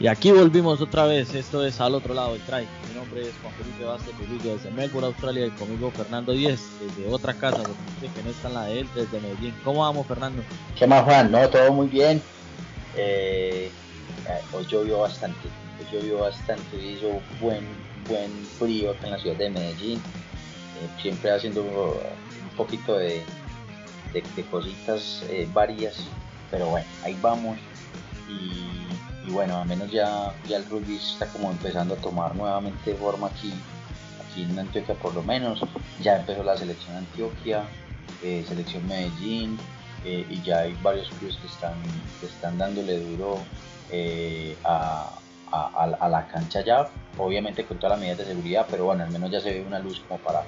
Y aquí volvimos otra vez, esto es al otro lado del track. Mi nombre es Juan Felipe Vázquez Trujillo desde Melbourne, Australia y conmigo Fernando Díez desde otra casa, porque que no está en la de él, desde Medellín. ¿Cómo vamos Fernando? ¿Qué más Juan? No, todo muy bien. Eh, hoy llovió bastante, hoy llovió bastante, hizo buen, buen frío acá en la ciudad de Medellín. Eh, siempre haciendo un poquito de, de, cositas eh, varias, pero bueno, ahí vamos. Y y bueno, al menos ya, el rugby está como empezando a tomar nuevamente forma aquí, aquí en Antioquia por lo menos. Ya empezó la selección Antioquia, eh, selección Medellín, eh, y ya hay varios clubes que están, que están dándole duro eh, a, la cancha ya, obviamente con todas las medidas de seguridad, pero bueno, al menos ya se ve una luz como para,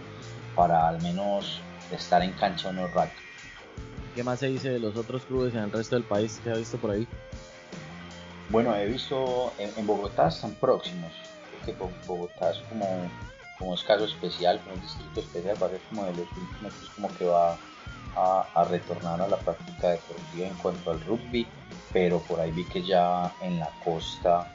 para al menos estar en cancha unos rato. ¿Qué más se dice de los otros clubes en el resto del país que ha visto por ahí? Bueno, he visto en, Bogotá están próximos, porque Bogotá es como, como es caso especial, como un distrito especial, ser como de los últimos, es como que va a, retornar a la práctica deportiva en cuanto al rugby, pero por ahí vi que ya en la costa,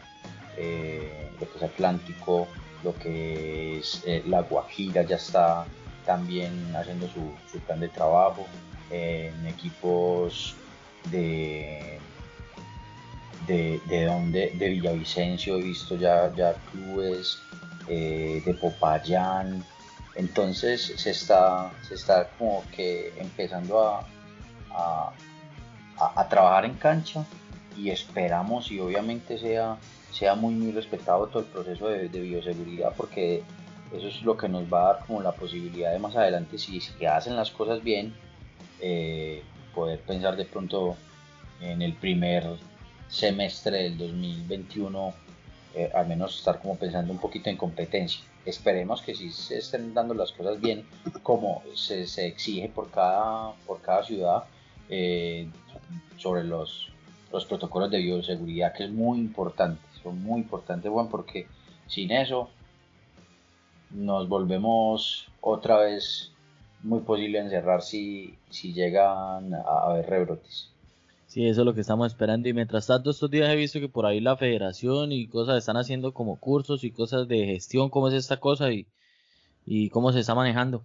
eh, lo que es Atlántico, lo que es eh, la Guajira ya está también haciendo su, plan de trabajo en equipos de de, de donde, de Villavicencio he visto ya, ya clubes, eh, de Popayán, entonces se está, se está como que empezando a, a, trabajar en cancha y esperamos y obviamente sea, sea muy muy respetado todo el proceso de, bioseguridad porque eso es lo que nos va a dar como la posibilidad de más adelante si, si hacen las cosas bien eh, poder pensar de pronto en el primer semestre del 2021 eh, al menos estar como pensando un poquito en competencia. Esperemos que si se estén dando las cosas bien como se, exige por cada, por cada ciudad eh, sobre los, los protocolos de bioseguridad que es muy importante, son muy importantes, bueno, porque sin eso nos volvemos otra vez muy posible encerrar si, si llegan a haber rebrotes. Sí, eso es lo que estamos esperando. Y mientras tanto, estos días he visto que por ahí la federación y cosas están haciendo como cursos y cosas de gestión, cómo es esta cosa y, y cómo se está manejando.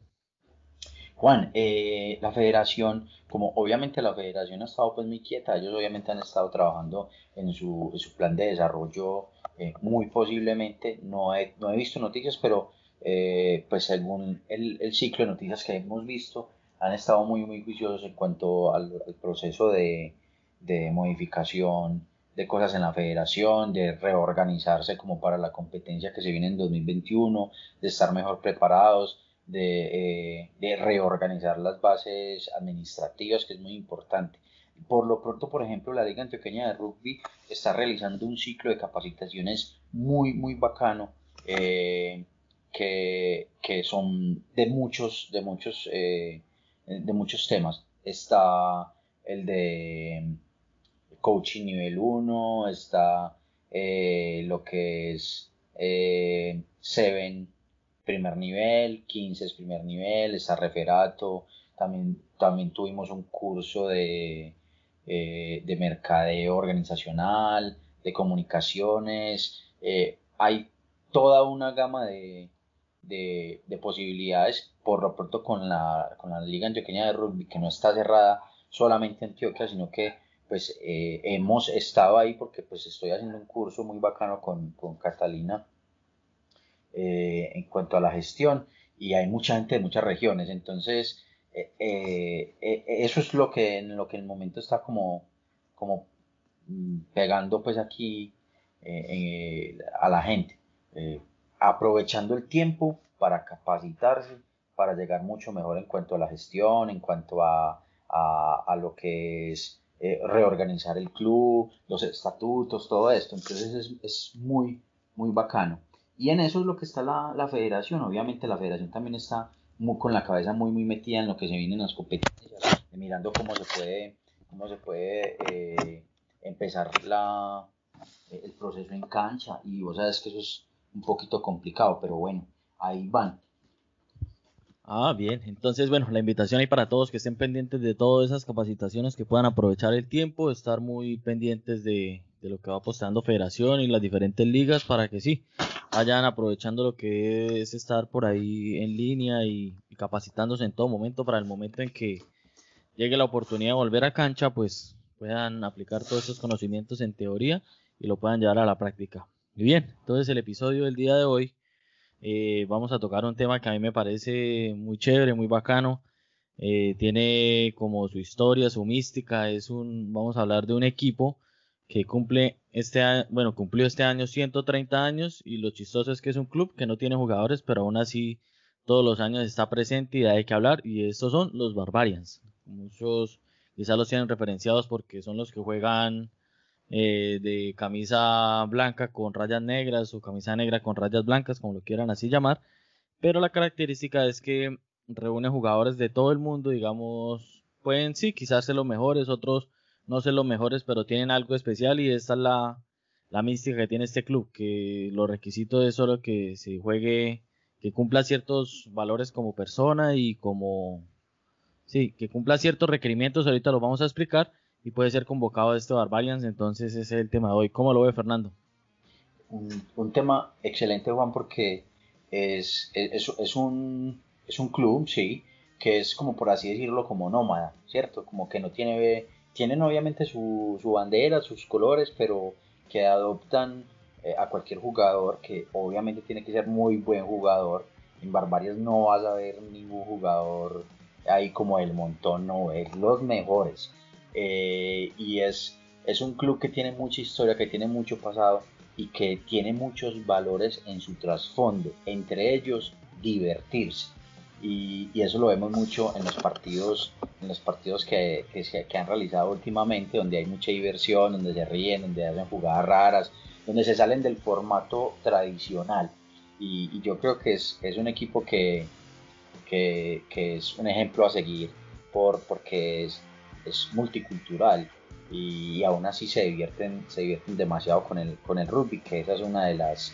Juan, eh, la federación, como obviamente la federación ha estado pues muy quieta, ellos obviamente han estado trabajando en su, su plan de desarrollo eh, muy posiblemente, no he, no he visto noticias, pero eh, pues según el, el, ciclo de noticias que hemos visto, han estado muy muy juiciosos en cuanto al proceso de, de modificación de cosas en la federación, de reorganizarse como para la competencia que se viene en 2021, de estar mejor preparados, de, eh, de reorganizar las bases administrativas, que es muy importante. Por lo pronto, por ejemplo, la Liga Antioqueña de Rugby está realizando un ciclo de capacitaciones muy, muy bacano, eh, que, que, son de muchos, de muchos, eh, de muchos temas. Está el de coaching nivel 1, está eh, lo que es 7 eh, primer nivel, 15 es primer nivel, está referato, también, también tuvimos un curso de, eh, de mercadeo organizacional, de comunicaciones, hay toda una gama de, de, posibilidades, por lo pronto con la, con la Liga Antioqueña de Rugby, que no está cerrada solamente Antioquia, sino que pues eh, hemos estado ahí porque pues estoy haciendo un curso muy bacano con, Catalina eh, en cuanto a la gestión y hay mucha gente de muchas regiones, entonces eh, eso es lo que en lo que el momento está como, como mm, pegando pues aquí a la gente, aprovechando el tiempo para capacitarse, para llegar mucho mejor en cuanto a la gestión, en cuanto a, a lo que es eh, reorganizar el club, los estatutos, todo esto. Entonces es, es, muy, muy bacano. Y en eso es lo que está la, la federación. Obviamente la federación también está muy, con la cabeza muy, muy metida en lo que se viene en las competencias, mirando cómo se puede, cómo se puede eh, empezar la, el proceso en cancha. Y vos sabes que eso es un poquito complicado, pero bueno, ahí van. Ah, bien. Entonces, bueno, la invitación ahí para todos que estén pendientes de todas esas capacitaciones, que puedan aprovechar el tiempo, estar muy pendientes de, de lo que va apostando Federación y las diferentes ligas para que sí vayan aprovechando lo que es estar por ahí en línea y, capacitándose en todo momento para el momento en que llegue la oportunidad de volver a cancha, pues puedan aplicar todos esos conocimientos en teoría y lo puedan llevar a la práctica. Y bien, entonces el episodio del día de hoy eh, vamos a tocar un tema que a mí me parece muy chévere, muy bacano. Eh, tiene como su historia, su mística. Es un, vamos a hablar de un equipo que cumple este año, bueno, cumplió este año 130 años y lo chistoso es que es un club que no tiene jugadores, pero aún así todos los años está presente y hay que hablar y estos son los Barbarians. Muchos quizás los tienen referenciados porque son los que juegan eh, de camisa blanca con rayas negras o camisa negra con rayas blancas, como lo quieran así llamar, pero la característica es que reúne jugadores de todo el mundo, digamos, pueden sí, quizás ser los mejores, otros no sé los mejores, pero tienen algo especial y esta es la, la mística que tiene este club, que los requisitos es solo que se juegue, que cumpla ciertos valores como persona y como, sí, que cumpla ciertos requerimientos, ahorita lo vamos a explicar, y puede ser convocado a este Barbarians, entonces es el tema de hoy. ¿Cómo lo ve Fernando? Un, tema excelente Juan porque es, es, un, es un club, sí, que es como por así decirlo como nómada, ¿cierto? Como que no tiene tienen obviamente su, bandera, sus colores, pero que adoptan eh, a cualquier jugador, que obviamente tiene que ser muy buen jugador. En Barbarias no vas a ver ningún jugador ahí como el montón, no, es los mejores. Eh, y es, es un club que tiene mucha historia, que tiene mucho pasado y que tiene muchos valores en su trasfondo, entre ellos divertirse y, eso lo vemos mucho en los partidos, en los partidos que, que, se, que han realizado últimamente, donde hay mucha diversión, donde se ríen, donde hacen jugadas raras, donde se salen del formato tradicional. Y, yo creo que es, es un equipo que, que, que, es un ejemplo a seguir por, porque es, es multicultural y, aún así se divierten, se divierten demasiado con el, con el rugby, que esa es una de las,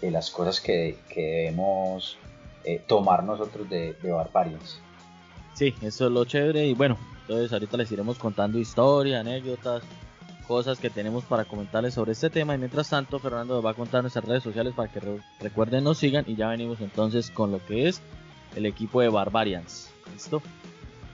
de las cosas que, que debemos eh, tomar nosotros de, de Barbarians. Sí, eso es lo chévere y bueno, entonces ahorita les iremos contando historia, anécdotas, cosas que tenemos para comentarles sobre este tema y mientras tanto Fernando va a contar nuestras redes sociales para que recuerden nos sigan y ya venimos entonces con lo que es el equipo de Barbarians. ¿Listo?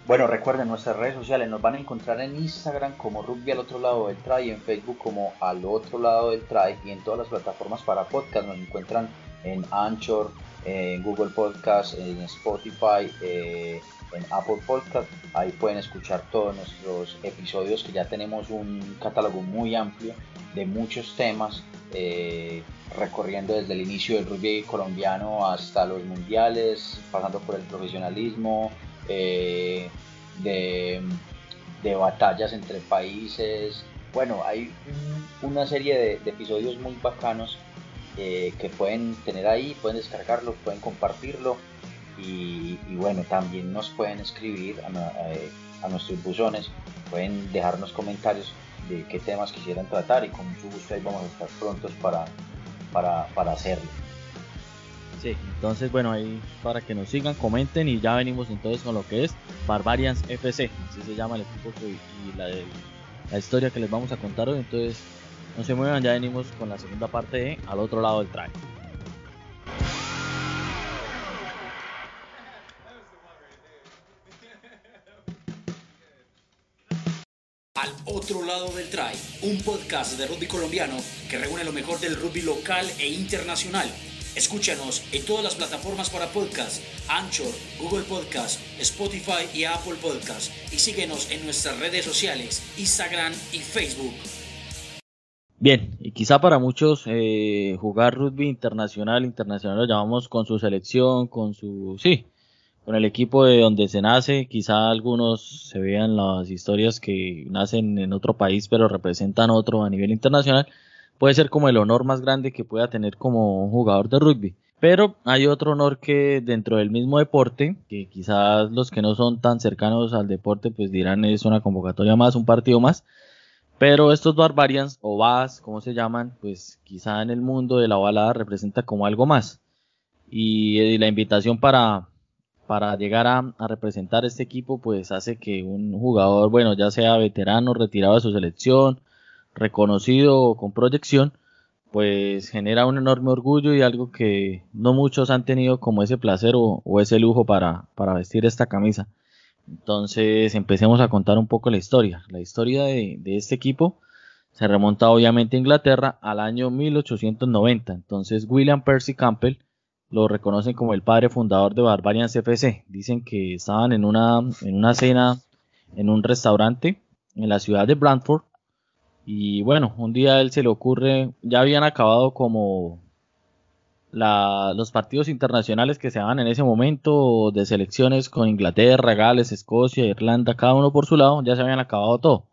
Bueno, recuerden nuestras redes sociales, nos van a encontrar en Instagram como Rugby al otro lado del try, en Facebook como al otro lado del try y en todas las plataformas para podcast nos encuentran en Anchor, en Google Podcast, en Spotify, eh, en Apple Podcast. Ahí pueden escuchar todos nuestros episodios que ya tenemos un catálogo muy amplio de muchos temas, eh, recorriendo desde el inicio del rugby colombiano hasta los mundiales, pasando por el profesionalismo, eh, de, batallas entre países. Bueno, hay una serie de, de episodios muy bacanos eh, que pueden tener ahí, pueden descargarlo, pueden compartirlo y, bueno, también nos pueden escribir a, nuestros buzones, pueden dejarnos comentarios de qué temas quisieran tratar y con mucho gusto ahí vamos a estar prontos para, para, para hacerlo. Sí, entonces bueno, ahí para que nos sigan, comenten y ya venimos entonces con lo que es Barbarians FC, así se llama el equipo y la, la historia que les vamos a contar hoy, entonces no se muevan, ya venimos con la segunda parte de Al otro lado del track. Al otro lado del try, un podcast de rugby colombiano que reúne lo mejor del rugby local e internacional. Escúchanos en todas las plataformas para podcast, Anchor, Google Podcast, Spotify y Apple Podcast. Y síguenos en nuestras redes sociales, Instagram y Facebook. Bien, y quizá para muchos eh, jugar rugby internacional, internacional lo llamamos con su selección, con su, sí, con el equipo de donde se nace, quizá algunos se vean las historias que nacen en otro país pero representan otro a nivel internacional, puede ser como el honor más grande que pueda tener como un jugador de rugby. Pero hay otro honor que dentro del mismo deporte, que quizás los que no son tan cercanos al deporte pues dirán es una convocatoria más, un partido más, pero estos Barbarians o Bas, como se llaman, pues quizá en el mundo de la balada representa como algo más. Y, la invitación para, para llegar a, representar este equipo, pues hace que un jugador, bueno, ya sea veterano, retirado de su selección, reconocido con proyección, pues genera un enorme orgullo y algo que no muchos han tenido como ese placer o, ese lujo para, vestir esta camisa. Entonces empecemos a contar un poco la historia. La historia de, este equipo se remonta obviamente a Inglaterra al año 1890. Entonces William Percy Campbell lo reconocen como el padre fundador de Barbarian CFC. Dicen que estaban en una, en una cena en un restaurante en la ciudad de Brantford. Y bueno, un día a él se le ocurre, ya habían acabado como los partidos internacionales que se daban en ese momento de selecciones con Inglaterra, Gales, Escocia, Irlanda, cada uno por su lado, ya se habían acabado todo.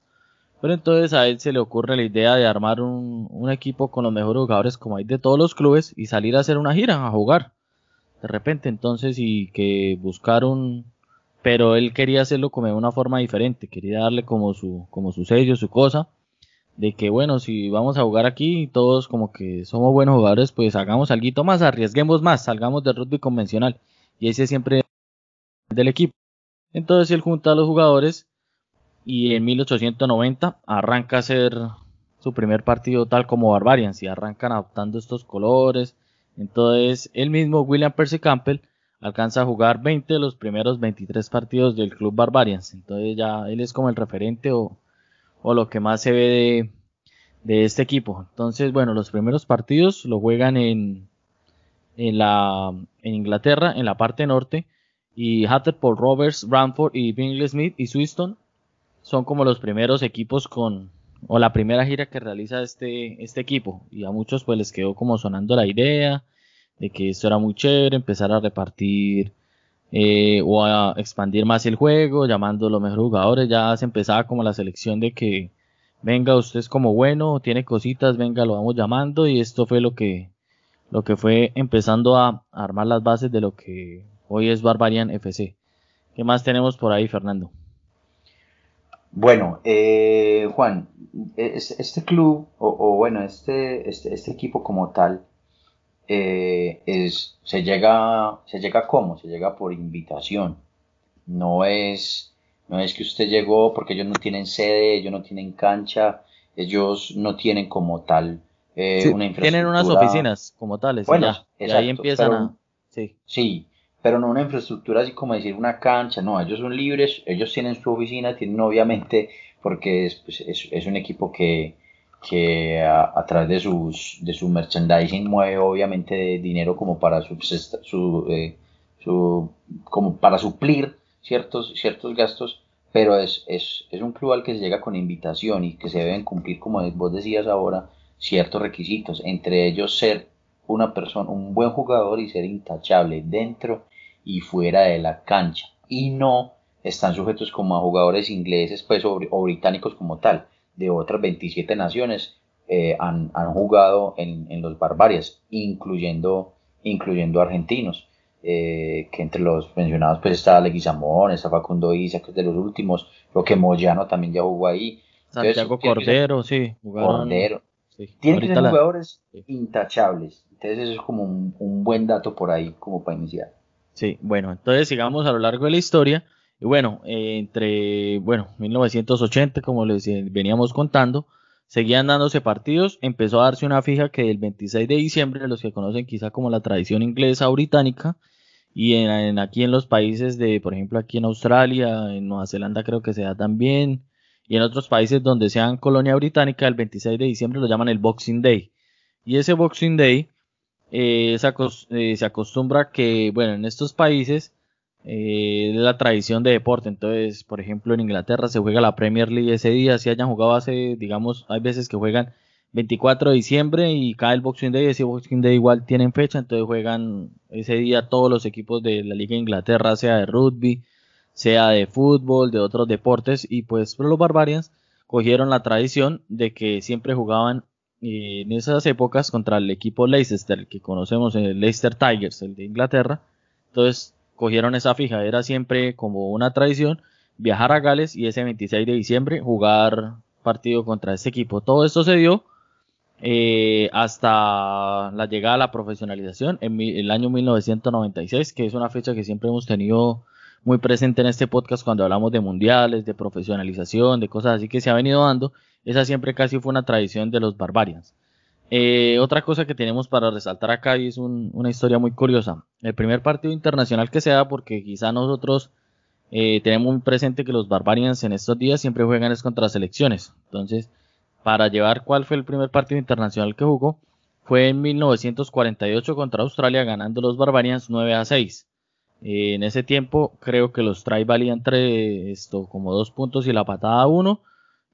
Pero entonces a él se le ocurre la idea de armar un, equipo con los mejores jugadores como hay de todos los clubes y salir a hacer una gira, a jugar. De repente entonces y que buscar un, pero él quería hacerlo como de una forma diferente, quería darle como su, como su sello, su cosa, de que bueno, si vamos a jugar aquí, todos como que somos buenos jugadores, pues hagamos algo más, arriesguemos más, salgamos del rugby convencional, y ese siempre del equipo. Entonces él junta a los jugadores y en 1890 arranca a hacer su primer partido tal como Barbarians y arrancan adoptando estos colores. Entonces él mismo, William Percy Campbell, alcanza a jugar 20 de los primeros 23 partidos del club Barbarians. Entonces ya él es como el referente o, lo que más se ve de, este equipo. Entonces, bueno, los primeros partidos lo juegan en, en, la, en Inglaterra, en la parte norte. Y Paul Roberts, Bramford y Bingley Smith y Swiston son como los primeros equipos con, o la primera gira que realiza este, este equipo. Y a muchos pues les quedó como sonando la idea de que esto era muy chévere, empezar a repartir eh, o a expandir más el juego, llamando a los mejores jugadores, ya se empezaba como la selección de que venga usted es como bueno, tiene cositas, venga, lo vamos llamando y esto fue lo que lo que fue empezando a armar las bases de lo que hoy es Barbarian FC. ¿Qué más tenemos por ahí, Fernando? Bueno, eh, Juan, este club, o, bueno, este, este, este equipo como tal, eh, es, se llega, se llega como, se llega por invitación. No es, no es que usted llegó porque ellos no tienen sede, ellos no tienen cancha, ellos no tienen como tal eh, una infraestructura. Tienen unas oficinas como tales. Bueno, y ahí empiezan a. Sí. sí, pero no una infraestructura así como decir una cancha, no, ellos son libres, ellos tienen su oficina, tienen obviamente, porque es, pues, es un equipo que, que a, través de, sus, de su merchandising mueve obviamente dinero como para su, eh, su, como para suplir ciertos, ciertos gastos, pero es, es, es, un club al que se llega con invitación y que se deben cumplir, como vos decías ahora, ciertos requisitos, entre ellos ser una persona, un buen jugador y ser intachable dentro y fuera de la cancha. Y no están sujetos como a jugadores ingleses pues o británicos como tal de otras 27 naciones eh, han, jugado en, los Barbarias, incluyendo, incluyendo argentinos. Eh, que entre los mencionados pues está Leguizamón, está Facundo Isa, que es de los últimos, lo que Moyano también ya jugó ahí. Santiago Cordero, sí. Cordero. Tienen que ser jugadores intachables. Entonces eso es como un, un, buen dato por ahí como para iniciar. Sí, bueno, entonces sigamos a lo largo de la historia. Y bueno, eh, entre bueno, 1980, como les veníamos contando, seguían dándose partidos. Empezó a darse una fija que el 26 de diciembre, los que conocen quizá como la tradición inglesa o británica, y en, aquí en los países de, por ejemplo, aquí en Australia, en Nueva Zelanda creo que se da también, y en otros países donde sean colonia británica, el 26 de diciembre lo llaman el Boxing Day. Y ese Boxing Day eh, se, eh, se acostumbra que, bueno, en estos países eh, la tradición de deporte. Entonces, por ejemplo, en Inglaterra se juega la Premier League ese día, si hayan jugado hace, digamos, hay veces que juegan 24 de diciembre y cae el Boxing Day, ese Boxing Day igual tienen fecha, entonces juegan ese día todos los equipos de la Liga de Inglaterra, sea de rugby, sea de fútbol, de otros deportes, y pues los Barbarians cogieron la tradición de que siempre jugaban eh, en esas épocas contra el equipo Leicester, que conocemos el Leicester Tigers, el de Inglaterra. Entonces cogieron esa fija, era siempre como una tradición viajar a Gales y ese 26 de diciembre jugar partido contra este equipo. Todo esto se dio eh, hasta la llegada a la profesionalización en el año 1996, que es una fecha que siempre hemos tenido muy presente en este podcast cuando hablamos de mundiales, de profesionalización, de cosas así que se ha venido dando. esa siempre casi fue una tradición de los Barbarians. Eh, otra cosa que tenemos para resaltar acá y es una historia muy curiosa. El primer partido internacional que se da, porque quizá nosotros eh, tenemos muy presente que los Barbarians en estos días siempre juegan es contra selecciones. Entonces, para llevar cuál fue el primer partido internacional que jugó, fue en 1948 contra Australia, ganando los Barbarians 9 a 6. Eh, en ese tiempo creo que los try valían entre esto como dos puntos y la patada uno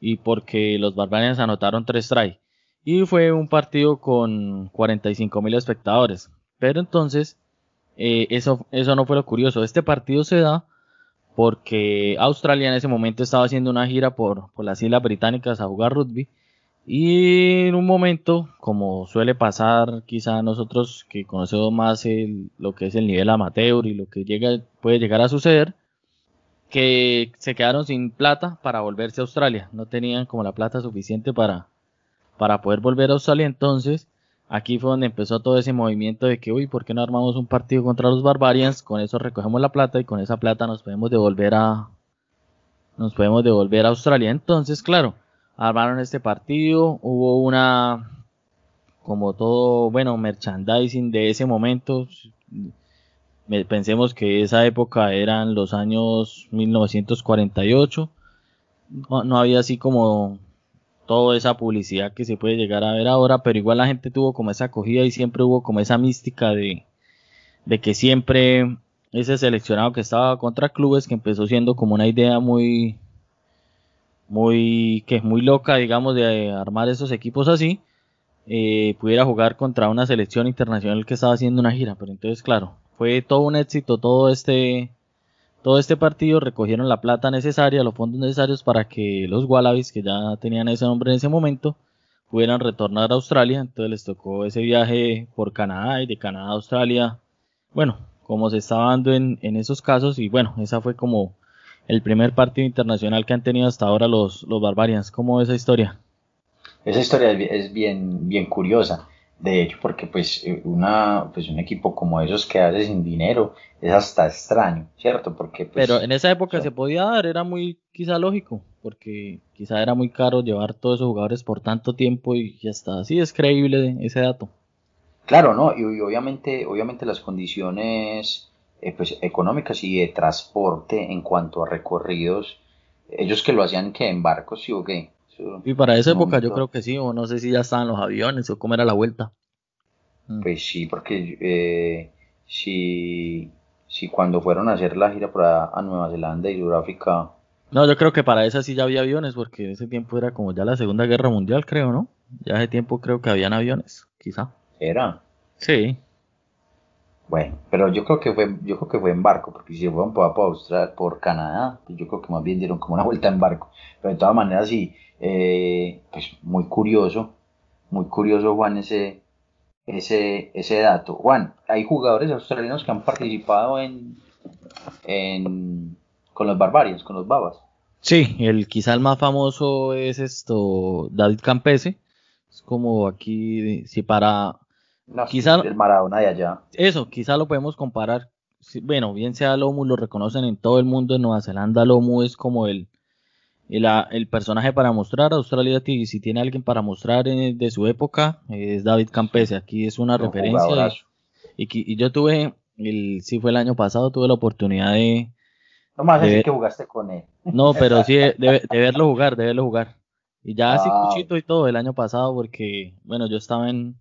y porque los Barbarians anotaron tres try y fue un partido con 45 mil espectadores. Pero entonces eh, eso, eso no fue lo curioso. Este partido se da porque Australia en ese momento estaba haciendo una gira por, por las Islas Británicas a jugar rugby. Y en un momento, como suele pasar quizá nosotros que conocemos más lo que es el nivel amateur y lo que llega, puede llegar a suceder, que se quedaron sin plata para volverse a Australia. No tenían como la plata suficiente para, para poder volver a Australia. Entonces, aquí fue donde empezó todo ese movimiento de que, uy, ¿por qué no armamos un partido contra los Barbarians? Con eso recogemos la plata y con esa plata nos podemos devolver a, nos podemos devolver a Australia. Entonces, claro, armaron este partido, hubo una, como todo, bueno, merchandising de ese momento. Pensemos que esa época eran los años 1948. No, no había así como toda esa publicidad que se puede llegar a ver ahora, pero igual la gente tuvo como esa acogida y siempre hubo como esa mística de, de que siempre ese seleccionado que estaba contra clubes, que empezó siendo como una idea muy, muy que es muy loca, digamos, de armar esos equipos así, eh, pudiera jugar contra una selección internacional que estaba haciendo una gira. Pero entonces, claro, fue todo un éxito todo este todo este partido recogieron la plata necesaria, los fondos necesarios para que los Wallabies, que ya tenían ese nombre en ese momento, pudieran retornar a Australia. Entonces les tocó ese viaje por Canadá y de Canadá a Australia. Bueno, como se estaba dando en, en esos casos, y bueno, esa fue como el primer partido internacional que han tenido hasta ahora los, los Barbarians. ¿Cómo es esa historia? Esa historia es bien, bien curiosa. De hecho, porque pues, eh, una, pues un equipo como esos que hace sin dinero es hasta extraño, ¿cierto? Porque, pues, Pero en esa época se podía dar, era muy quizá lógico, porque quizá era muy caro llevar todos esos jugadores por tanto tiempo y ya está. Sí, es creíble ese dato. Claro, ¿no? Y, y obviamente, obviamente las condiciones eh, pues, económicas y de transporte en cuanto a recorridos. Ellos que lo hacían que en barcos, sí o qué. Y para esa época yo creo que sí, o no sé si ya estaban los aviones o cómo era la vuelta. Mm. Pues sí, porque eh, si, si cuando fueron a hacer la gira para a Nueva Zelanda y Sudáfrica. No, yo creo que para esa sí ya había aviones, porque en ese tiempo era como ya la Segunda Guerra Mundial, creo, ¿no? Ya hace tiempo creo que habían aviones, quizá. ¿Era? Sí. Bueno, pero yo creo que fue, yo creo que fue en barco, porque si fueron por, por Australia, por Canadá, pues yo creo que más bien dieron como una vuelta en barco. Pero de todas maneras sí, eh, pues muy curioso, muy curioso Juan ese, ese, ese dato. Juan, hay jugadores australianos que han participado en, en con los Barbarians, con los Babas. Sí, el quizá el más famoso es esto David Campese. Es como aquí, si para quizá, el Maradona de allá. Eso, quizá lo podemos comparar. Bueno, bien sea Lomu, lo reconocen en todo el mundo. En Nueva Zelanda, Lomu es como el, el, personaje para mostrar. Australia, si tiene alguien para mostrar de su época, es David Campese. Aquí es una referencia. Y, yo tuve, el, sí fue el año pasado, tuve la oportunidad de. No más decir que jugaste con él. No, pero sí, de, de, verlo jugar, de verlo jugar. Y ya así ah. cuchito y todo el año pasado, porque, bueno, yo estaba en,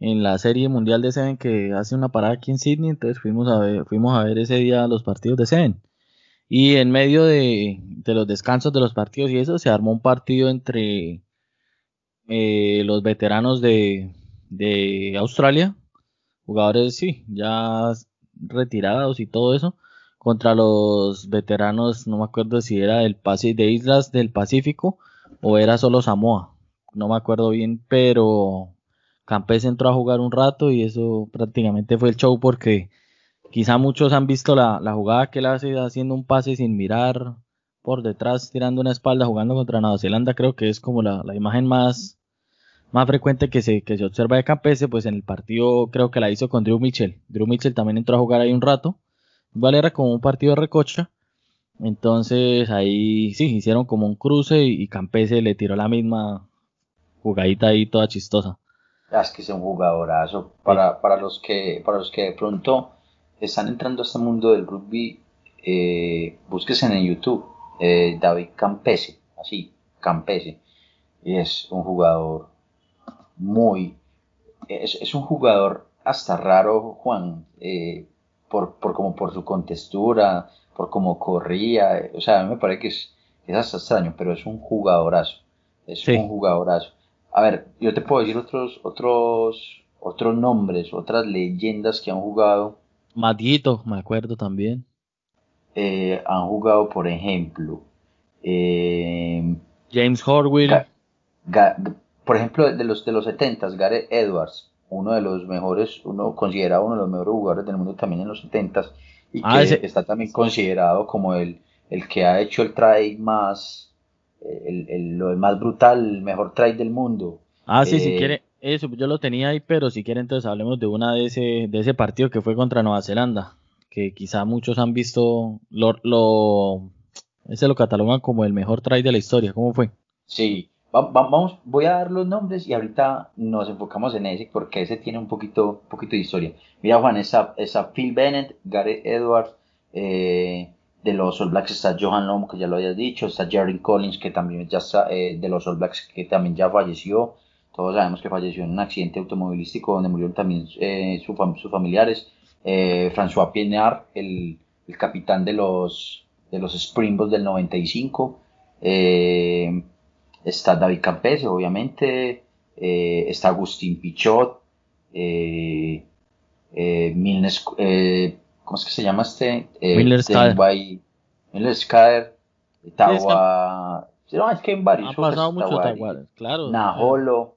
en la serie mundial de Seven que hace una parada aquí en Sydney, entonces fuimos a ver, fuimos a ver ese día los partidos de Seven. Y en medio de, los descansos de los partidos y eso, se armó un partido entre eh, los veteranos de, de Australia, jugadores, sí, ya retirados y todo eso, contra los veteranos, no me acuerdo si era del de Islas del Pacífico o era solo Samoa, no me acuerdo bien, pero Campes entró a jugar un rato y eso prácticamente fue el show porque quizá muchos han visto la, jugada que él hace haciendo un pase sin mirar por detrás, tirando una espalda, jugando contra Nueva Zelanda, creo que es como la, imagen más, más frecuente que se, que se observa de Campese, pues en el partido creo que la hizo con Drew Mitchell. Drew Mitchell también entró a jugar ahí un rato. Igual era como un partido de recocha. Entonces ahí sí, hicieron como un cruce y, Campese le tiró la misma jugadita ahí toda chistosa. Ah, es que es un jugadorazo. Para, para, los que, para los que de pronto están entrando a este mundo del rugby, eh, búsquese en YouTube eh, David Campese, así, Campese. Es un jugador muy... Es, es un jugador hasta raro, Juan, eh, por, por, como por su contextura, por cómo corría, o sea, a mí me parece que es, es hasta extraño, pero es un jugadorazo, es un jugadorazo. A ver, yo te puedo decir otros, otros, otros nombres, otras leyendas que han jugado. Matito, me acuerdo también. Eh, han jugado, por ejemplo, eh, James Horwill. por ejemplo, de los de los 70 Gareth Edwards, uno de los mejores, uno considerado uno de los mejores jugadores del mundo también en los 70 y ah, que está también considerado como el, el que ha hecho el trade más, el, el, lo más brutal, el mejor trade del mundo. Ah, sí, si eh, quiere, eso yo lo tenía ahí, pero si quiere entonces hablemos de una de ese, de ese partido que fue contra Nueva Zelanda, que quizá muchos han visto, lo, lo ese lo catalogan como el mejor trade de la historia, ¿cómo fue? Sí, vamos, voy a dar los nombres y ahorita nos enfocamos en ese porque ese tiene un poquito, poquito de historia. Mira Juan, esa, esa Phil Bennett, Gareth Edwards, eh, de los All Blacks está Johan Lomo, que ya lo habías dicho, está Jerry Collins, que también ya está, eh, de los All Blacks, que también ya falleció. Todos sabemos que falleció en un accidente automovilístico donde murieron también eh, sus familiares. François Pienard, el, el, capitán de los, de los Springboks del 95. Eh, está David Campese, obviamente, eh, está Agustín Pichot, eh, eh, Milnes, eh, ¿cómo es que se llama este? Eh, Miller Skader. Miller Skader, Tawa, no, es que hay varios. Ha pasado mucho Tawa, claro. Najolo.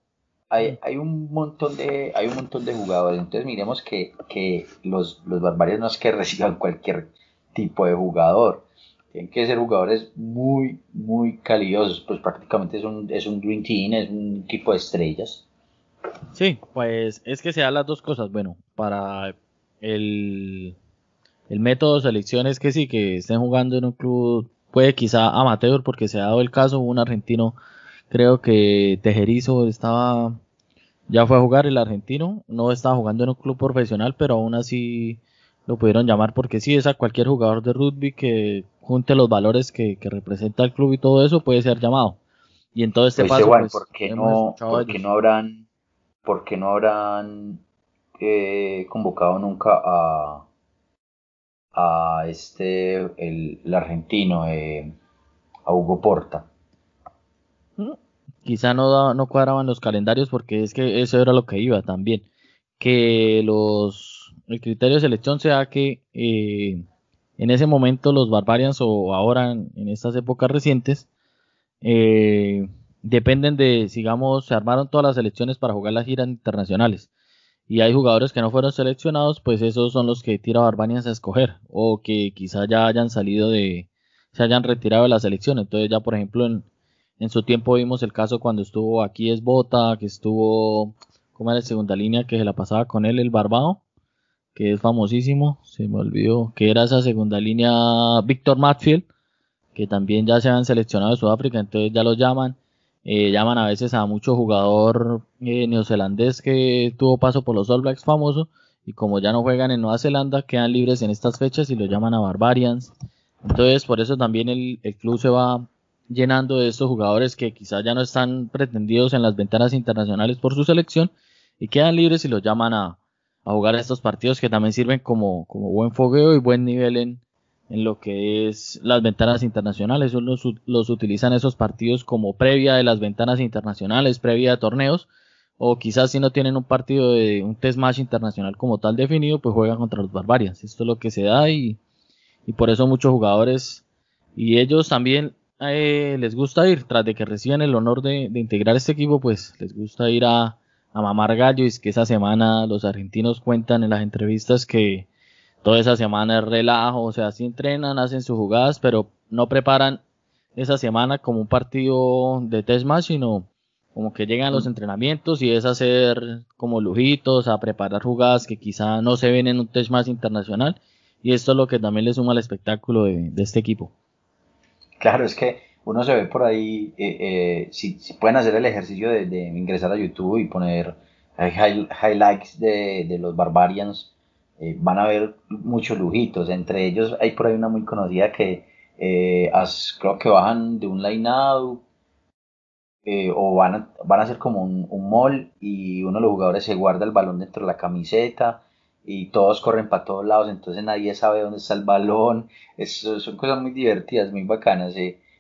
Hay, hay, un montón de hay un montón de jugadores entonces miremos que, que los, los barbarios no es que reciban cualquier tipo de jugador tienen que ser jugadores muy, muy calidosos, pues prácticamente es un, es un Green Team, es un equipo de estrellas. Sí, pues es que se dan las dos cosas. Bueno, para el, el método de selección es que sí, que estén jugando en un club, puede quizá amateur, porque se ha dado el caso, un argentino, creo que Tejerizo estaba, ya fue a jugar el argentino, no estaba jugando en un club profesional, pero aún así lo pudieron llamar porque sí, es a cualquier jugador de rugby que junte los valores que, representa el club y todo eso puede ser llamado. Y en todo este pues paso, pues, ¿por qué no, porque no habrán, porque no habrán eh, convocado nunca a, a este, el, argentino, eh, a Hugo Porta? Mm, quizá no, no cuadraban los calendarios porque es que eso era lo que iba también. Que los el criterio de selección sea que eh, en ese momento los Barbarians o ahora en, estas épocas recientes eh, dependen de, digamos, se armaron todas las selecciones para jugar las giras internacionales y hay jugadores que no fueron seleccionados, pues esos son los que tira Barbarians a escoger o que quizá ya hayan salido de, se hayan retirado de la selección. Entonces ya por ejemplo en, en su tiempo vimos el caso cuando estuvo aquí es Bota, que estuvo, como era la segunda línea que se la pasaba con él, el Barbado que es famosísimo, se me olvidó, que era esa segunda línea Víctor Matfield, que también ya se han seleccionado de Sudáfrica, entonces ya lo llaman, eh, llaman a veces a mucho jugador eh, neozelandés que tuvo paso por los All Blacks famoso, y como ya no juegan en Nueva Zelanda, quedan libres en estas fechas y lo llaman a Barbarians. Entonces, por eso también el, el club se va llenando de estos jugadores que quizás ya no están pretendidos en las ventanas internacionales por su selección y quedan libres y los llaman a, a jugar estos partidos que también sirven como, como buen fogueo y buen nivel en, en lo que es las ventanas internacionales. Los, los utilizan esos partidos como previa de las ventanas internacionales, previa de torneos, o quizás si no tienen un partido de un test match internacional como tal definido, pues juegan contra los Barbarians. Esto es lo que se da y, y por eso muchos jugadores y ellos también eh, les gusta ir, tras de que reciben el honor de, de integrar este equipo, pues les gusta ir a, a mamar gallo y es que esa semana los argentinos cuentan en las entrevistas que toda esa semana es relajo, o sea, sí entrenan, hacen sus jugadas, pero no preparan esa semana como un partido de test match, sino como que llegan los entrenamientos y es hacer como lujitos, a preparar jugadas que quizá no se ven en un test match internacional y esto es lo que también le suma al espectáculo de, este equipo. Claro, es que uno se ve por ahí, eh, eh, si, si, pueden hacer el ejercicio de, de, ingresar a YouTube y poner highlights de, de los Barbarians, eh, van a ver muchos lujitos. Entre ellos hay por ahí una muy conocida que creo que bajan de un line-out o van a, van a hacer como un, un mall y uno de los jugadores se guarda el balón dentro de la camiseta y todos corren para todos lados, entonces nadie sabe dónde está el balón. Eso, son cosas muy divertidas, muy bacanas.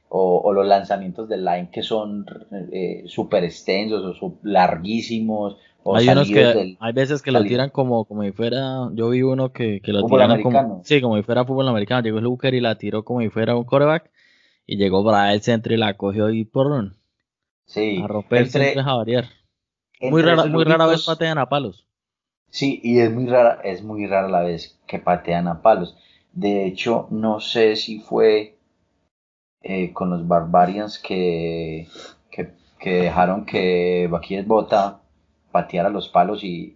O, o, los lanzamientos de line que son eh, súper extensos o larguísimos. Hay, unos que, hay veces que lo tiran como, como si fuera. Yo vi uno que, que lo tiran como. Sí, como si fuera fútbol americano. Llegó el Hooker y la tiró como si fuera un quarterback. Y llegó para el centro y la cogió y por. Sí. A romper el centro a variar. Muy rara, muy rara vez patean a palos. Sí, y es muy rara, es muy rara la vez que patean a palos. De hecho, no sé si fue eh, con los Barbarians que, que, dejaron que Baquíes Bota pateara los palos y,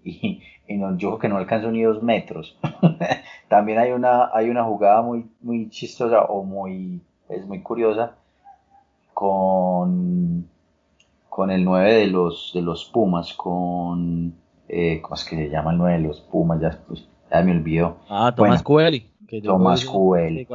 y, no, yo creo que no alcanzó ni dos metros. También hay una, hay una jugada muy, muy chistosa o muy, es muy curiosa con, con el 9 de los, de los Pumas, con eh, ¿cómo es que se llama el 9 de los Pumas? Ya, pues, ya me olvidó. Ah, Tomás Cueli. Tomás Cueli.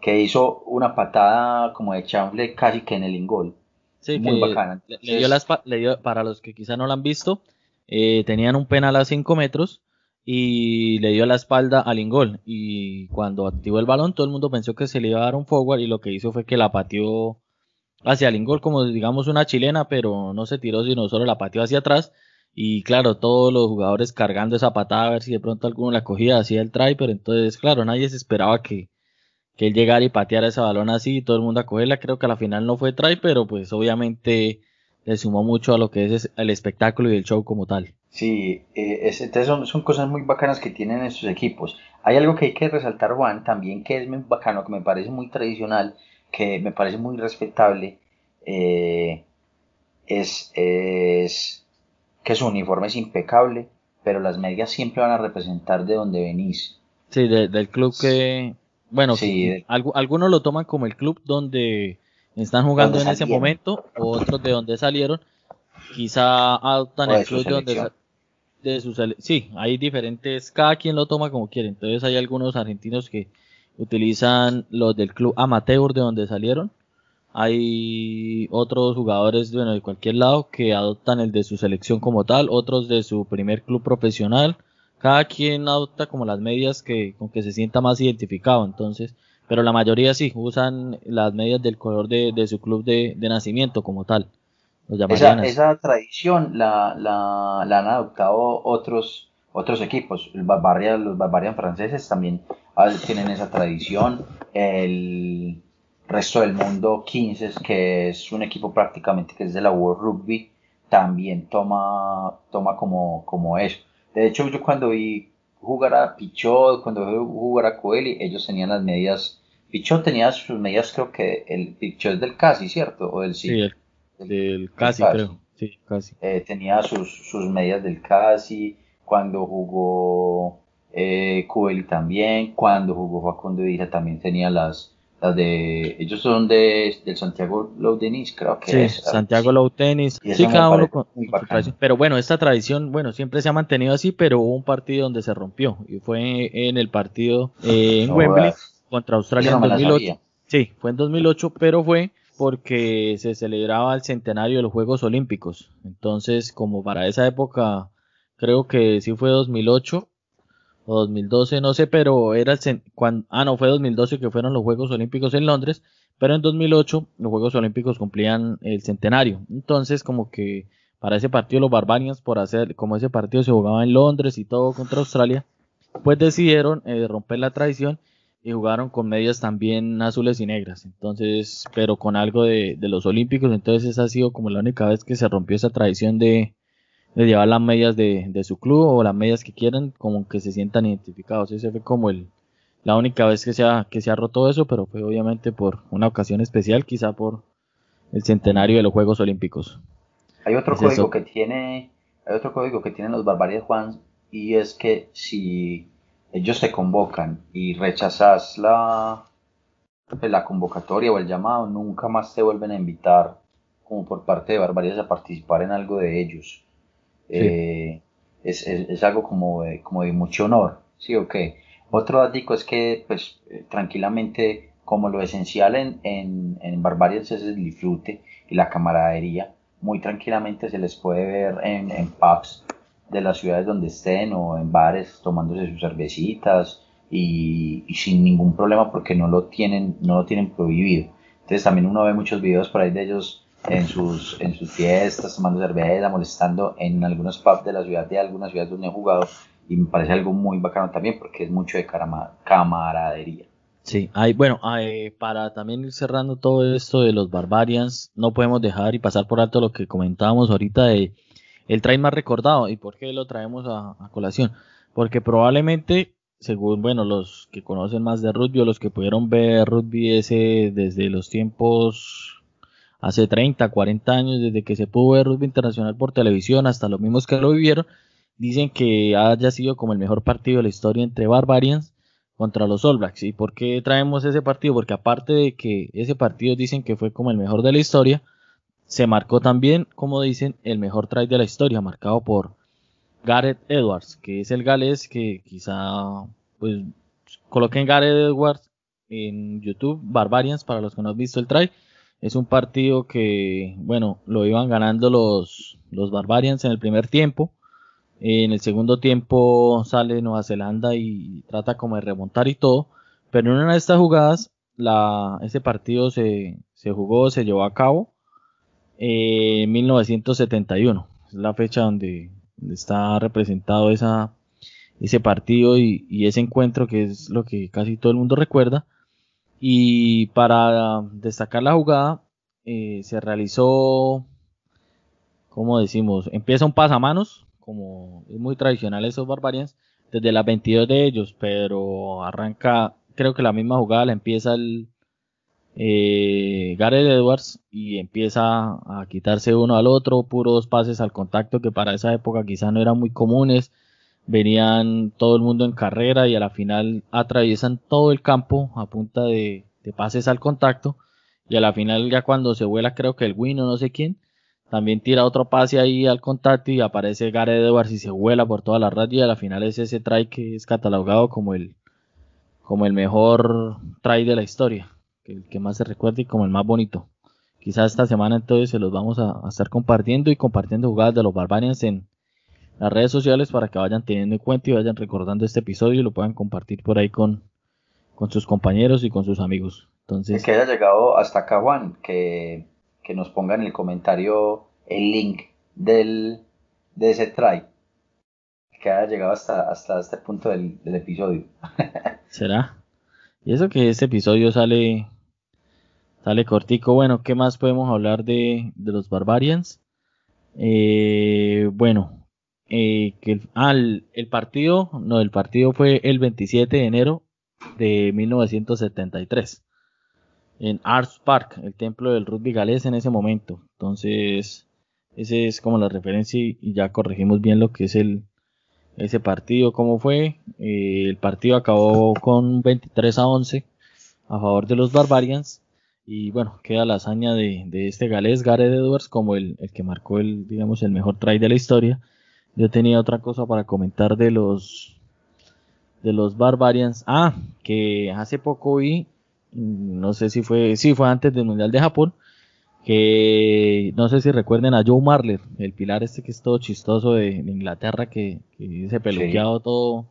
que hizo una patada como de chamble casi que en el ingol. Sí, Muy bacana. Le, dio la, le, dio, para los que quizá no lo han visto, eh, tenían un penal a 5 metros y le dio la espalda al ingol. Y cuando activó el balón, todo el mundo pensó que se le iba a dar un forward y lo que hizo fue que la pateó hacia el ingol como digamos una chilena, pero no se tiró, sino solo la pateó hacia atrás y claro, todos los jugadores cargando esa patada a ver si de pronto alguno la cogía, hacía el try, pero entonces, claro, nadie se esperaba que, que él llegara y pateara ese balón así y todo el mundo a cogerla. Creo que a la final no fue try, pero pues obviamente le sumó mucho a lo que es el espectáculo y el show como tal. Sí, eh, son, son cosas muy bacanas que tienen estos equipos. Hay algo que hay que resaltar, Juan, también que es muy bacano, que me parece muy tradicional, que me parece muy respetable, eh, es, es que su uniforme es impecable, pero las medias siempre van a representar de donde venís. Sí, del club que, bueno, sí, algunos lo toman como el club donde están jugando en ese momento, otros de donde salieron, quizá adoptan el club de donde de su sí, hay diferentes, cada quien lo toma como quiere, entonces hay algunos argentinos que utilizan los del club amateur de donde salieron. Hay otros jugadores bueno, de cualquier lado que adoptan el de su selección como tal, otros de su primer club profesional. Cada quien adopta como las medias que, con que se sienta más identificado, entonces, pero la mayoría sí usan las medias del color de, de su club de, de, nacimiento como tal. esa, esa, tradición la, la, la, han adoptado otros, otros equipos. los Barbarian franceses también ah, tienen esa tradición. El, resto del mundo 15, que es un equipo prácticamente que es de la World Rugby, también toma, toma como, como eso. De hecho, yo cuando vi jugar a Pichot, cuando vi jugar a Coeli, ellos tenían las medidas. Pichot tenía sus medidas, creo que el Pichot es del Casi, ¿cierto? O del sí. el, del Casi, creo. Sí, casi. Eh, tenía sus, sus medidas del Casi. Cuando jugó eh, también. Cuando jugó Facundo Villa también tenía las, de ellos son de del Santiago Low Tennis creo que sí, es Santiago Low Tennis sí cada uno con, pero bueno esta tradición bueno siempre se ha mantenido así pero hubo un partido donde se rompió y fue en el partido eh, en Wembley contra Australia en 2008 sí fue en 2008 pero fue porque se celebraba el centenario de los Juegos Olímpicos. Entonces como para esa época creo que sí fue 2008 o 2012, no sé, pero era el, cuando, ah, no, fue 2012 que fueron los Juegos Olímpicos en Londres, pero en 2008 los Juegos Olímpicos cumplían el centenario. Entonces, como que para ese partido los Barbarians, por hacer, como ese partido se jugaba en Londres y todo contra Australia, pues decidieron eh, romper la tradición y jugaron con medias también azules y negras. Entonces, pero con algo de, de los Olímpicos, entonces esa ha sido como la única vez que se rompió esa tradición de, de llevar las medias de, de, su club o las medias que quieran, como que se sientan identificados. Ese fue como el, la única vez que se, ha, que se ha roto eso, pero fue obviamente por una ocasión especial, quizá por el centenario de los Juegos Olímpicos. Hay otro código que tiene, hay otro código que tienen los barbaries Juan, y es que si ellos te convocan y rechazas la, pues, la convocatoria o el llamado, nunca más te vuelven a invitar como por parte de Barbaries a participar en algo de ellos. Eh, es, es, algo como de, como de mucho honor, ¿sí o Otro dato es que, pues, eh, tranquilamente, como lo esencial en, en, en Barbarians es el disfrute y la camaradería, muy tranquilamente se les puede ver en, en pubs de las ciudades donde estén o en bares tomándose sus cervecitas y, sin ningún problema porque no lo tienen no lo tienen prohibido. Entonces también uno ve muchos videos por ahí de ellos en sus en sus fiestas tomando cerveza molestando en algunos pubs de la ciudad de algunas ciudades donde he jugado y me parece algo muy bacano también porque es mucho de camaradería Sí, hay, bueno, para también ir cerrando todo esto de los Barbarians, no podemos dejar y pasar por alto lo que comentábamos ahorita de el trae más recordado. ¿Y por qué lo traemos a, colación? Porque probablemente, según, bueno, los que conocen más de rugby o los que pudieron ver rugby ese desde los tiempos hace 30, 40 años, desde que se pudo ver rugby internacional por televisión hasta los mismos que lo vivieron, dicen que haya sido como el mejor partido de la historia entre Barbarians contra los All Blacks. ¿Y por qué traemos ese partido? Porque aparte de que ese partido dicen que fue como el mejor de la historia, se marcó también, como dicen, el mejor try de la historia, marcado por Gareth Edwards, que es el galés que quizá, pues, coloquen Gareth Edwards en YouTube, Barbarians, para los que no han visto el try. Es un partido que, bueno, lo iban ganando los, los Barbarians en el primer tiempo en el segundo tiempo sale Nueva Zelanda y trata como de remontar y todo. Pero en una de estas jugadas, ese partido se, se jugó, se llevó a cabo en 1971. Es la fecha donde, está representado esa, ese partido y, ese encuentro que es lo que casi todo el mundo recuerda. Y para destacar la jugada, eh, se realizó, como decimos, empieza un pasamanos como es muy tradicional esos Barbarians, desde las 22 de ellos, pero arranca, creo que la misma jugada la empieza el eh, Gareth Edwards y empieza a quitarse uno al otro, puros pases al contacto que para esa época quizá no eran muy comunes, venían todo el mundo en carrera y a la final atraviesan todo el campo a punta de, de pases al contacto y a la final ya cuando se vuela creo que el win o no sé quién también tira otro pase ahí al contacto y aparece Gareth Edwards y se vuela por toda la radio y a la final es ese try que es catalogado como el, como el mejor try de la historia, el que más se recuerda y como el más bonito. Quizás esta semana entonces se los vamos a, estar compartiendo y compartiendo jugadas de los Barbarians en las redes sociales para que vayan teniendo en cuenta y vayan recordando este episodio y lo puedan compartir por ahí con, con sus compañeros y con sus amigos. Entonces, que haya llegado hasta acá, Juan, que que nos ponga en el comentario el link del, de ese try que haya llegado hasta, hasta este punto del, episodio. ¿Será? Y eso que este episodio sale sale cortico. Bueno, ¿qué más podemos hablar de, de los Barbarians? Eh, bueno, eh, que el, ah, el, partido, no, el partido fue el 27 de enero de 1973 en Arts Park, el templo del rugby galés en ese momento. Entonces, ese es como la referencia y, ya corregimos bien lo que es el ese partido, cómo fue. Eh, el partido acabó con 23 a 11 a favor de los Barbarians. Y bueno, queda la hazaña de, este galés, Gareth Edwards, como el, el, que marcó el, digamos, el mejor try de la historia. Yo tenía otra cosa para comentar de los de los Barbarians. Ah, que hace poco vi no sé si fue, sí fue antes del Mundial de Japón, que no sé si recuerden a Joe Marler, el pilar este que es todo chistoso de, Inglaterra, que, que se peluqueado todo,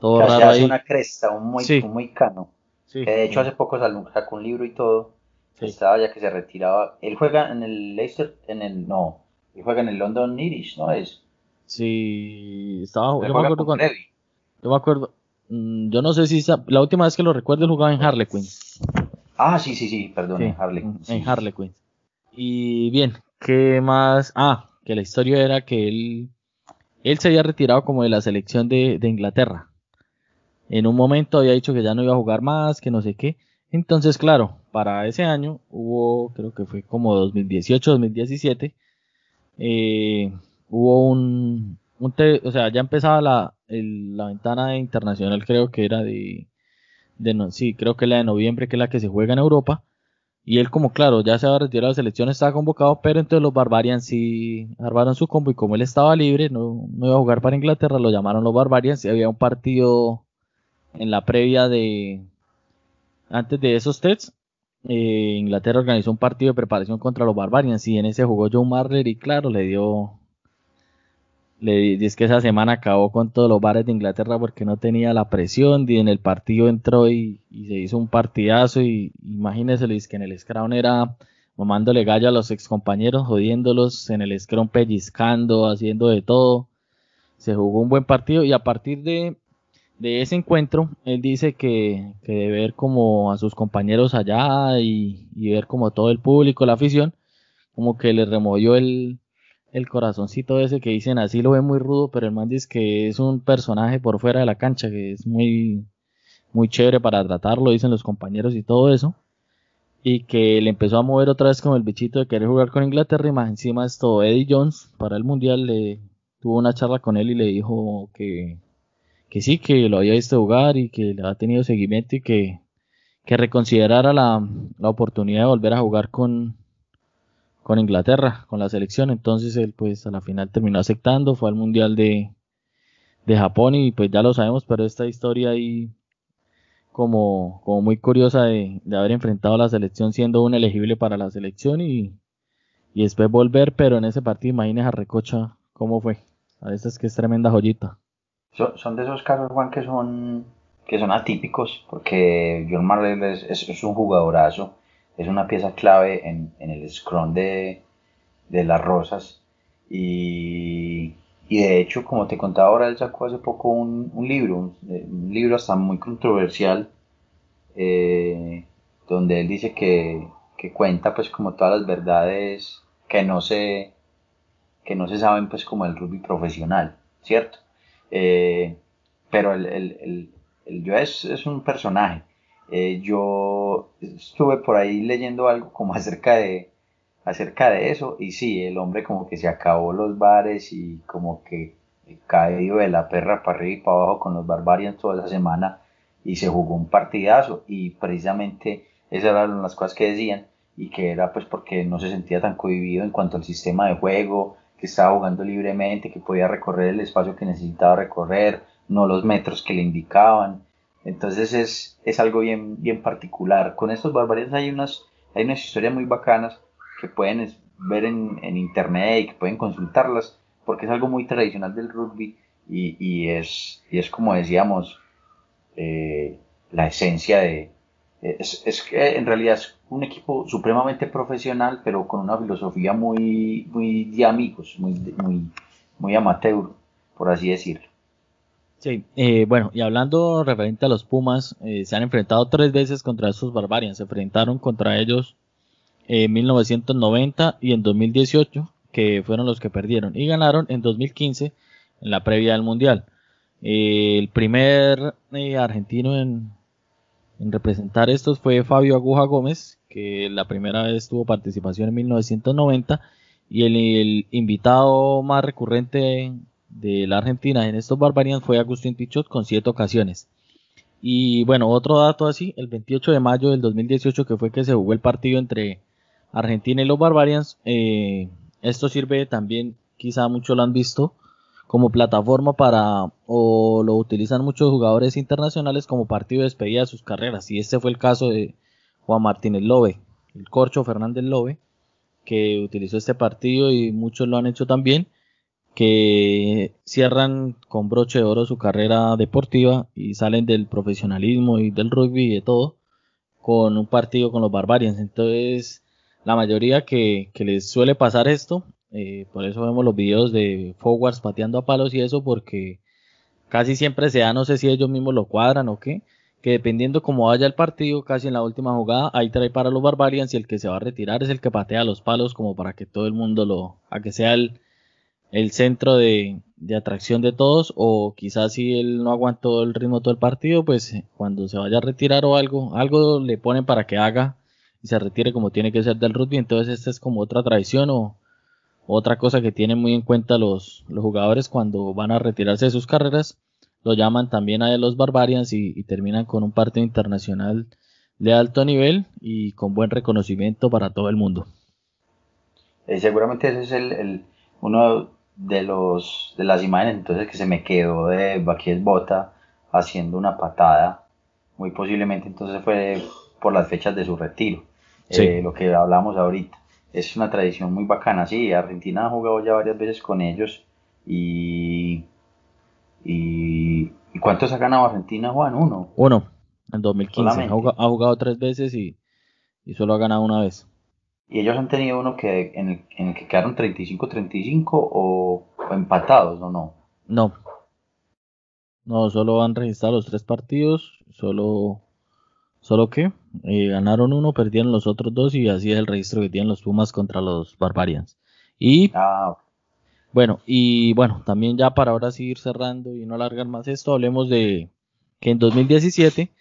todo raro ahí. una cresta, un muy, muy cano. que de hecho hace poco sacó un libro y todo, estaba ya que se retiraba. Él juega en el Leicester, en el, no, él juega en el London Irish, ¿no es? Sí, estaba, yo me acuerdo yo me acuerdo, Mm, yo no sé si la última vez que lo recuerdo jugaba en Harlequin. Ah, sí, sí, sí, perdón, en Harlequin. en Harlequin. Y bien, ¿qué más? Ah, que la historia era que él, él se había retirado como de la selección de, de Inglaterra. En un momento había dicho que ya no iba a jugar más, que no sé qué. Entonces, claro, para ese año hubo, creo que fue como 2018, 2017, eh, hubo un, un o sea, ya empezaba la, la ventana internacional creo que era de, de sí, creo que la de noviembre, que es la que se juega en Europa. Y él como claro, ya se va a retirar de la selección, estaba convocado, pero entonces los Barbarians sí armaron su combo y como él estaba libre, no, no iba a jugar para Inglaterra, lo llamaron los Barbarians y había un partido en la previa de antes de esos tests. Eh, Inglaterra organizó un partido de preparación contra los Barbarians y en ese jugó Joe Marler y claro, le dio le dice que esa semana acabó con todos los bares de Inglaterra porque no tenía la presión y en el partido entró y, se hizo un partidazo y imagínese Luis que en el scrum era mamándole gallo a los ex compañeros, jodiéndolos en el scrum pellizcando, haciendo de todo. Se jugó un buen partido y a partir de, ese encuentro él dice que, que, de ver como a sus compañeros allá y, y ver como todo el público, la afición, como que le removió el, el corazoncito ese que dicen así lo ve muy rudo, pero el man dice que es un personaje por fuera de la cancha, que es muy, muy chévere para tratarlo, dicen los compañeros y todo eso. Y que le empezó a mover otra vez como el bichito de querer jugar con Inglaterra y más encima esto Eddie Jones para el mundial le tuvo una charla con él y le dijo que, que sí, que lo había visto jugar y que le ha tenido seguimiento y que, que reconsiderara la, la oportunidad de volver a jugar con, con Inglaterra, con la selección. Entonces él pues a la final terminó aceptando, fue al Mundial de, de Japón y pues ya lo sabemos, pero esta historia ahí como, como muy curiosa de, haber enfrentado a la selección siendo un elegible para la selección y, y después volver, pero en ese partido imagínese a Recocha cómo fue. A veces que es tremenda joyita. Son, de esos casos, Juan, que son que son atípicos, porque John Marley es, es un jugadorazo es una pieza clave en, el scrum de, las rosas. Y, de hecho, como te contaba ahora, él sacó hace poco un, libro, un, libro hasta muy controversial, eh, donde él dice que, cuenta pues como todas las verdades que no se, que no se saben pues como el rugby profesional, ¿cierto? Eh, pero el, el, el, es un personaje eh, yo estuve por ahí leyendo algo como acerca de, acerca de eso y sí, el hombre como que se acabó los bares y como que caído de la perra para arriba y para abajo con los Barbarians toda esa semana y se jugó un partidazo. Y precisamente esas eran las cosas que decían y que era pues porque no se sentía tan cohibido en cuanto al sistema de juego, que estaba jugando libremente, que podía recorrer el espacio que necesitaba recorrer, no los metros que le indicaban entonces es, es algo bien, bien particular. Con estos barbarianos hay unas, hay unas historias muy bacanas que pueden ver en, en internet y que pueden consultarlas porque es algo muy tradicional del rugby y, y es, y es como decíamos, eh, la esencia de... Es, es, en realidad es un equipo supremamente profesional, pero con una filosofía muy, muy de amigos, muy, muy, muy amateur, por así decirlo. Sí, eh, bueno, y hablando referente a los Pumas, eh, se han enfrentado tres veces contra esos Barbarians. Se enfrentaron contra ellos en 1990 y en 2018, que fueron los que perdieron, y ganaron en 2015 en la previa del Mundial. Eh, el primer argentino en, representar estos fue Fabio Aguja Gómez, que la primera vez tuvo participación en 1990, y el invitado más recurrente de la Argentina en estos Barbarians fue Agustín Pichot con siete ocasiones. Y bueno, otro dato así, el 28 de mayo del 2018 que fue que se jugó el partido entre Argentina y los Barbarians, eh, esto sirve también, quizá muchos lo han visto, como plataforma para, o lo utilizan muchos jugadores internacionales como partido de despedida de sus carreras. Y este fue el caso de Juan Martínez Lobe, el corcho Fernández Lobe, que utilizó este partido y muchos lo han hecho también que cierran con broche de oro su carrera deportiva y salen del profesionalismo y del rugby y de todo con un partido con los Barbarians. Entonces, la mayoría que, les suele pasar esto, eh, por eso vemos los videos de forwards pateando a palos y eso, porque casi siempre se da, no sé si ellos mismos lo cuadran o qué, que dependiendo cómo vaya el partido, casi en la última jugada, ahí trae para los Barbarians y el que se va a retirar es el que patea los palos como para que todo el mundo lo, a que sea el, el centro de, atracción de todos o quizás si él no aguantó el ritmo todo el partido, pues eh, cuando se vaya a retirar o algo, algo le ponen para que haga y se retire como tiene que ser del rugby, entonces esta es como otra tradición o otra cosa que tienen muy en cuenta los, los jugadores cuando van a retirarse de sus carreras, lo llaman también a los Barbarians y, terminan con un partido internacional de alto nivel y con buen reconocimiento para todo el mundo. Eh, seguramente ese es el, uno de los de las imágenes entonces que se me quedó de Baquies Bota haciendo una patada. Muy posiblemente entonces fue por las fechas de su retiro. Eh, lo que hablamos ahorita. Es una tradición muy bacana, sí. Argentina ha jugado ya varias veces con ellos y ¿Y, cuántos ha ganado Argentina, Juan? Uno. Uno, en 2015. Ha jugado, tres veces y, solo ha ganado una vez. ¿Y ellos han tenido uno que en el, en el que quedaron 35-35 o, empatados o no? No. No, solo han registrado los tres partidos, solo, solo que eh, ganaron uno, perdieron los otros dos y así es el registro que tienen los Pumas contra los Barbarians. Y ah, bueno, y bueno, también ya para ahora seguir cerrando y no alargar más esto, hablemos de que en 2017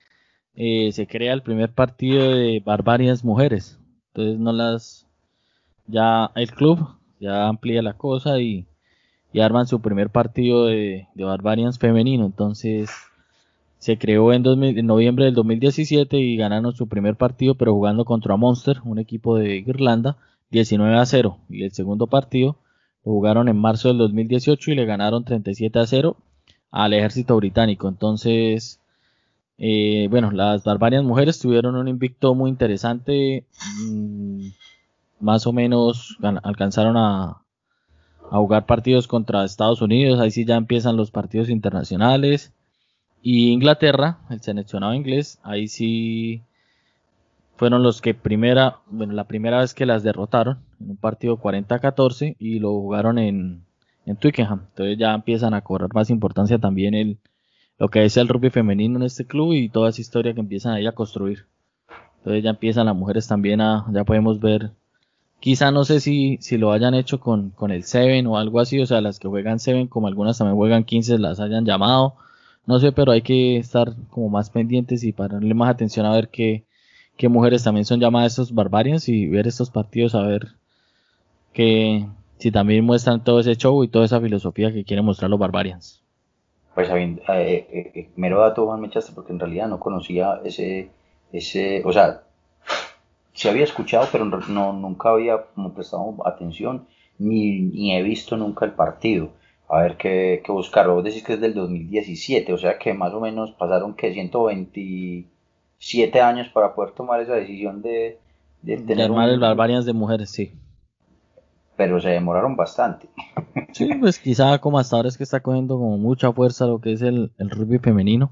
eh, se crea el primer partido de Barbarians Mujeres. Entonces no las ya el club ya amplía la cosa y, arman su primer partido de, de Barbarians femenino. Entonces se creó en, en, noviembre del 2017 y ganaron su primer partido, pero jugando contra Monster, un equipo de Irlanda, 19 a 0. Y el segundo partido jugaron en marzo del 2018 y le ganaron 37 a 0 al ejército británico. Entonces, eh, bueno, las Barbarias Mujeres tuvieron un invicto muy interesante. Mm, más o menos alcanzaron a, jugar partidos contra Estados Unidos. Ahí sí ya empiezan los partidos internacionales. Y Inglaterra, el seleccionado inglés, ahí sí fueron los que primera, bueno, la primera vez que las derrotaron en un partido 40-14 y lo jugaron en, en Twickenham. Entonces ya empiezan a cobrar más importancia también el, lo que es el rugby femenino en este club y toda esa historia que empiezan ahí a construir. Entonces ya empiezan las mujeres también a, ya podemos ver, quizá no sé si, si lo hayan hecho con, con el Seven o algo así, o sea, las que juegan Seven, como algunas también juegan 15, las hayan llamado, no sé, pero hay que estar como más pendientes y pararle más atención a ver qué, qué mujeres también son llamadas estos barbarians y ver estos partidos a ver que si también muestran todo ese show y toda esa filosofía que quieren mostrar los barbarians. Pues eh, eh, eh, mero dato Juan Mechaste porque en realidad no conocía ese, ese, o sea, se había escuchado pero no, nunca había como prestado atención ni, ni he visto nunca el partido. A ver qué, qué buscar. Vos decís que es del 2017, o sea que más o menos pasaron que 120 siete años para poder tomar esa decisión de, de tener armar el Barbarians de mujeres, sí. Pero se demoraron bastante. Sí, pues quizá como hasta ahora es que está cogiendo como mucha fuerza lo que es el, el rugby femenino.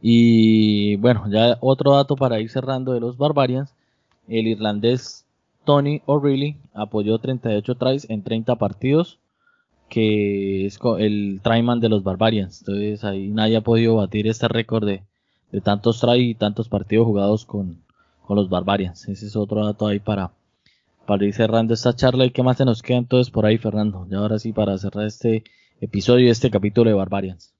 Y bueno, ya otro dato para ir cerrando de los Barbarians. El irlandés Tony O'Reilly apoyó 38 tries en 30 partidos, que es el tryman de los Barbarians. Entonces ahí nadie ha podido batir este récord de, de tantos try y tantos partidos jugados con, los Barbarians. Ese es otro dato ahí para, para ir cerrando esta charla. ¿Y qué más se nos queda entonces por ahí, Fernando? Y ahora sí, para cerrar este episodio y este capítulo de Barbarians.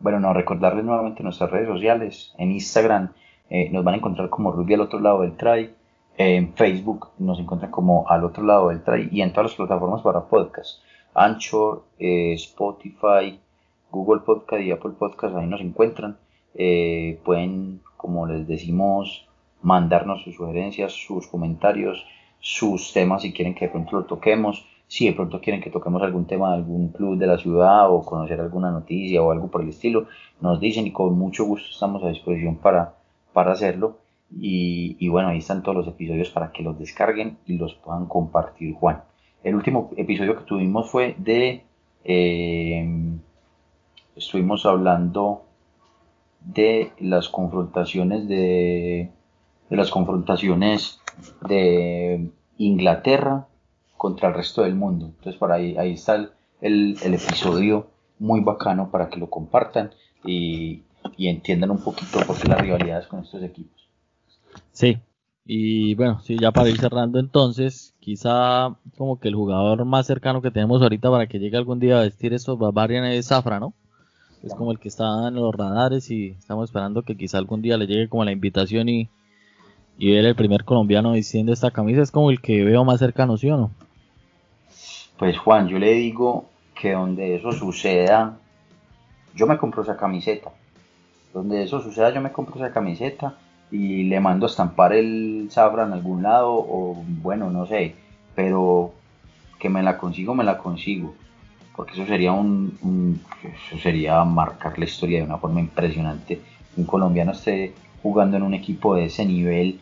Bueno, no, recordarles nuevamente nuestras redes sociales. En Instagram eh, nos van a encontrar como Ruby al otro lado del try. en Facebook nos encuentran como al otro lado del try. Y en todas las plataformas para podcast. Anchor, eh, Spotify, Google Podcast y Apple Podcast, ahí nos encuentran. Eh, pueden, como les decimos, mandarnos sus sugerencias, sus comentarios, sus temas si quieren que de pronto lo toquemos. Si de pronto quieren que toquemos algún tema de algún club de la ciudad o conocer alguna noticia o algo por el estilo, nos dicen y con mucho gusto estamos a disposición para, para hacerlo. Y, bueno, ahí están todos los episodios para que los descarguen y los puedan compartir, Juan. El último episodio que tuvimos fue de... Eh, estuvimos hablando de las confrontaciones de, de las confrontaciones de Inglaterra contra el resto del mundo. Entonces por ahí, ahí está el, el, episodio muy bacano para que lo compartan y, y entiendan un poquito por qué las rivalidades con estos equipos. Sí, y bueno, sí, ya para ir cerrando entonces, quizá como que el jugador más cercano que tenemos ahorita para que llegue algún día a vestir estos Barbarian es Zafra, ¿no? es como el que está en los radares y estamos esperando que quizá algún día le llegue como la invitación y, y ver el primer colombiano diciendo esta camisa es como el que veo más cercano, ¿sí o no? Pues Juan, yo le digo que donde eso suceda, yo me compro esa camiseta. Donde eso suceda, yo me compro esa camiseta y le mando a estampar el Zafra en algún lado o bueno, no sé, pero que me la consigo, me la consigo. Porque eso sería un, eso sería marcar la historia de una forma impresionante. Un colombiano esté jugando en un equipo de ese nivel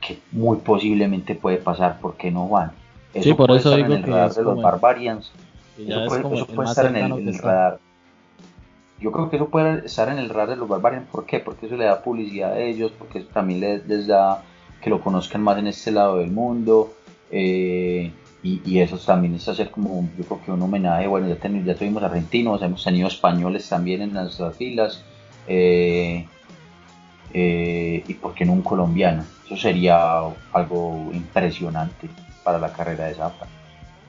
que muy posiblemente puede pasar, porque no van? Eso por puede eso estar en el radar de los Barbarians. Eso puede, estar en el, radar. Yo creo que eso puede estar en el radar de los Barbarians. ¿Por qué? Porque eso le da publicidad a ellos, porque eso también les, da que lo conozcan más en este lado del mundo. Eh, y, eso también es hacer como, yo creo que un homenaje. Bueno, ya, ya tuvimos argentinos, hemos tenido españoles también en nuestras filas. Eh, eh, y por qué no un colombiano. Eso sería algo impresionante para la carrera de Zappa.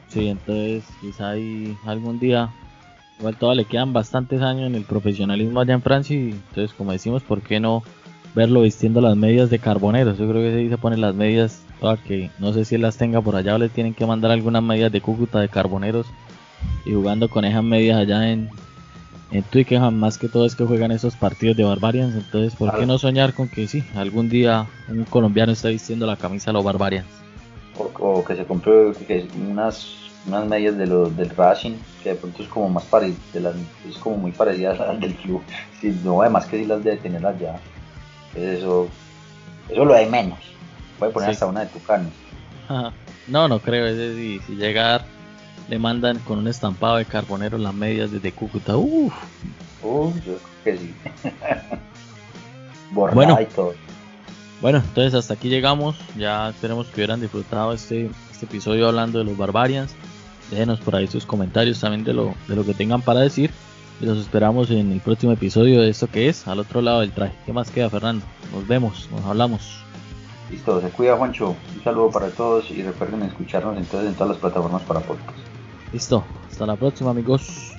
Sí, entonces quizá hay algún día, igual todavía le quedan bastantes años en el profesionalismo allá en Francia y entonces como decimos, ¿por qué no verlo vistiendo las medias de carboneros? Yo creo que se pone las medias, que no sé si las tenga por allá o le tienen que mandar algunas medias de Cúcuta de carboneros y jugando con esas medias allá en, en Twickenham más que todo es que juegan esos partidos de Barbarians, entonces ¿por qué no soñar con que sí, algún día un colombiano está vistiendo la camisa de los Barbarians? O, que se compre unas, unas medias de los del Racing, que de pronto es como más parecida, es como muy parecida a las del club, no, además que sí las debe tener allá, eso, eso lo hay menos, a poner hasta una de Tucano. No, no creo, si llegar le mandan con un estampado de carbonero las medias desde Cúcuta. Uff. Uf, yo creo que sí. bueno, y todo. Bueno, entonces hasta aquí llegamos. Ya esperemos que hubieran disfrutado este, este episodio hablando de los Barbarians. Déjenos por ahí sus comentarios también de lo, de lo que tengan para decir. Y los esperamos en el próximo episodio de esto que es al otro lado del traje. ¿Qué más queda, Fernando? Nos vemos, nos hablamos. Listo, se cuida, Juancho. Un saludo para todos y recuerden escucharnos entonces en todas las plataformas para podcast. Listo, hasta la próxima amigos.